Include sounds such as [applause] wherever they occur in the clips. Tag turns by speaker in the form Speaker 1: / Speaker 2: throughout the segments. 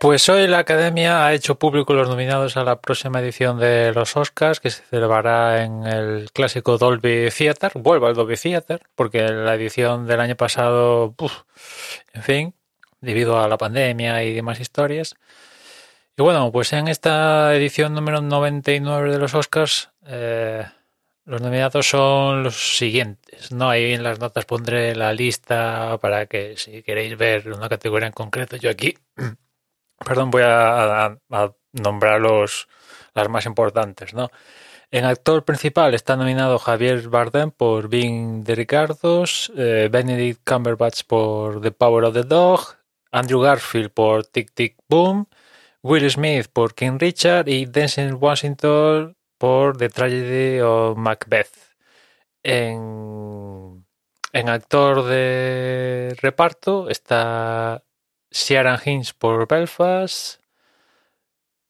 Speaker 1: Pues hoy la Academia ha hecho público los nominados a la próxima edición de los Oscars, que se celebrará en el clásico Dolby Theater. Vuelvo al Dolby Theater, porque la edición del año pasado, uf, en fin, debido a la pandemia y demás historias. Y bueno, pues en esta edición número 99 de los Oscars, eh, los nominados son los siguientes. No ahí en las notas pondré la lista para que si queréis ver una categoría en concreto, yo aquí [clears throat] perdón, voy a, nombrar los, las más importantes, ¿no? En actor principal está nominado Javier Bardem por Being the Ricardos, eh, Benedict Cumberbatch por The Power of the Dog, Andrew Garfield por Tic Tic Boom, Will Smith por King Richard y Denzel Washington por The Tragedy of Macbeth. En, en actor de reparto está Ciaran Hinds por Belfast,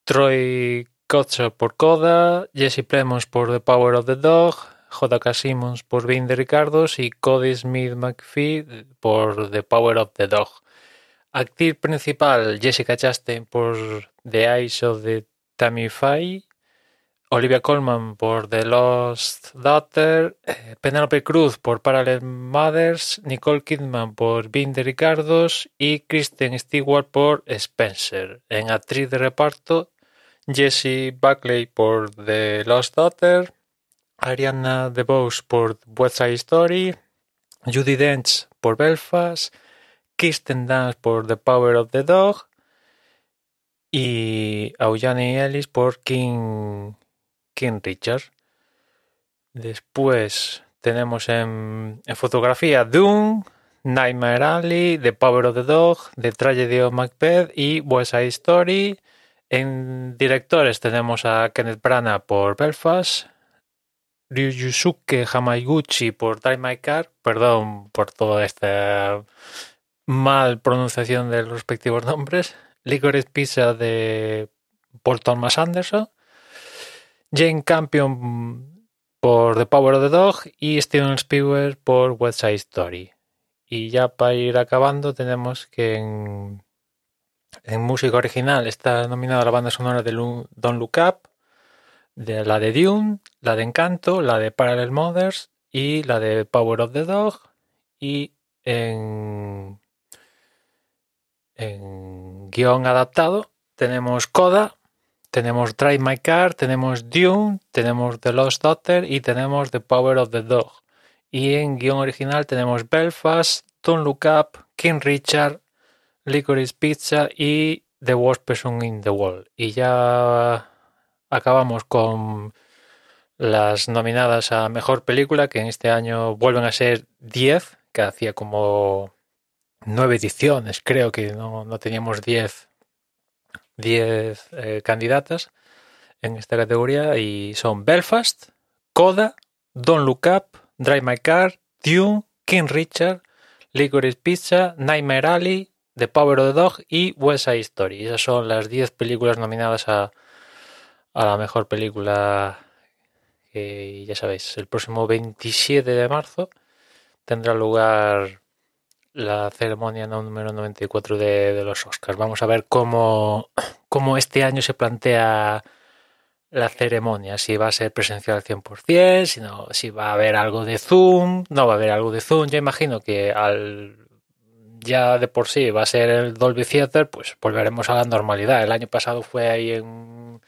Speaker 1: Troy Kotsur por Coda, Jesse Plemons por The Power of the Dog, J.K. Simmons por Being the Ricardos y Cody Smith McPhee por The Power of the Dog. Actriz principal Jessica Chastain por The Eyes of the Tammy Faye, Olivia Colman por The Lost Daughter, eh, Penelope Cruz por Parallel Mothers, Nicole Kidman por Being the Ricardos y Kristen Stewart por Spencer. En actriz de reparto, Jessie Buckley por The Lost Daughter, Ariana DeBose por West Side Story, Judy Dench por Belfast, Kirsten Dunst por The Power of the Dog y Auyani Ellis por King King Richard. Después tenemos en, fotografía Doom, Nightmare Alley, The Power of the Dog, The Tragedy of Macbeth y West Side Story. En directores tenemos a Kenneth Branagh por Belfast, Ryusuke Hamaguchi por Drive My Car, perdón por toda esta mal pronunciación de los respectivos nombres, Licorice Pizza de por Thomas Anderson, Jane Campion por The Power of the Dog y Steven Spielberg por West Side Story. Y ya para ir acabando tenemos que en, música original está nominada la banda sonora de Don't Look Up, la de Dune, la de Encanto, la de Parallel Mothers y la de Power of the Dog. Y en, en guion adaptado tenemos Coda, tenemos Drive My Car, tenemos Dune, tenemos The Lost Daughter y tenemos The Power of the Dog. Y en guion original tenemos Belfast, Don't Look Up, King Richard, Licorice Pizza y The Worst Person in the World. Y ya acabamos con las nominadas a Mejor Película, que en este año vuelven a ser 10, que hacía como nueve ediciones, creo que no, no teníamos 10 10 eh, candidatas en esta categoría y son Belfast, Coda, Don't Look Up, Drive My Car, Dune, King Richard, Licorice Pizza, Nightmare Alley, The Power of the Dog y West Side Story. Esas son las 10 películas nominadas a, a la mejor película que ya sabéis, el próximo 27 de marzo tendrá lugar la ceremonia número 94 de, de los Oscars. Vamos a ver cómo, [clears throat] cómo este año se plantea la ceremonia, si va a ser presencial al 100%, si, no, si va a haber algo de Zoom, no va a haber algo de Zoom. Yo imagino que al ya de por sí va a ser el Dolby Theater, pues volveremos a la normalidad. El año pasado fue ahí en,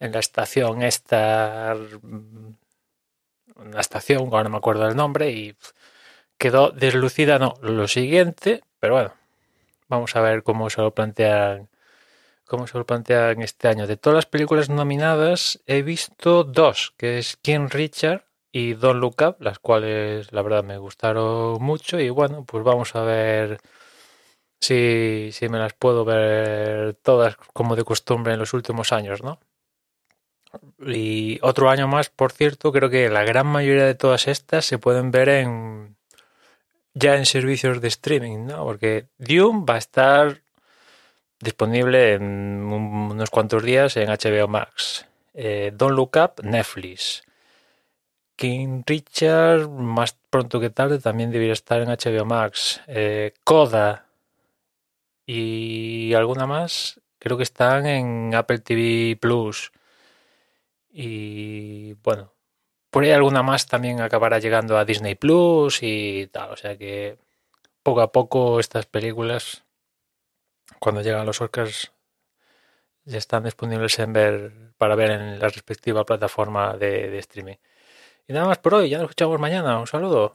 Speaker 1: en la estación esta, la estación, ahora no me acuerdo del nombre, y quedó deslucida, no, lo siguiente, pero bueno, vamos a ver cómo se lo plantean cómo se lo plantean este año. De todas las películas nominadas, he visto dos, que es King Richard y Don't Look Up, las cuales la verdad me gustaron mucho. Y bueno, pues vamos a ver si, si me las puedo ver todas como de costumbre en los últimos años, ¿no? Y otro año más, por cierto, creo que la gran mayoría de todas estas se pueden ver en ya en servicios de streaming, ¿no? Porque Dune va a estar disponible en unos cuantos días en HBO Max. Eh, Don't Look Up, Netflix. King Richard, más pronto que tarde, también debería estar en HBO Max. Eh, Coda y alguna más, creo que están en Apple TV Plus. Y bueno, por ahí alguna más también acabará llegando a Disney Plus y tal. O sea que poco a poco estas películas, cuando llegan los Oscars, ya están disponibles en ver, para ver en la respectiva plataforma de, de streaming. Y nada más por hoy, ya nos escuchamos mañana. Un saludo.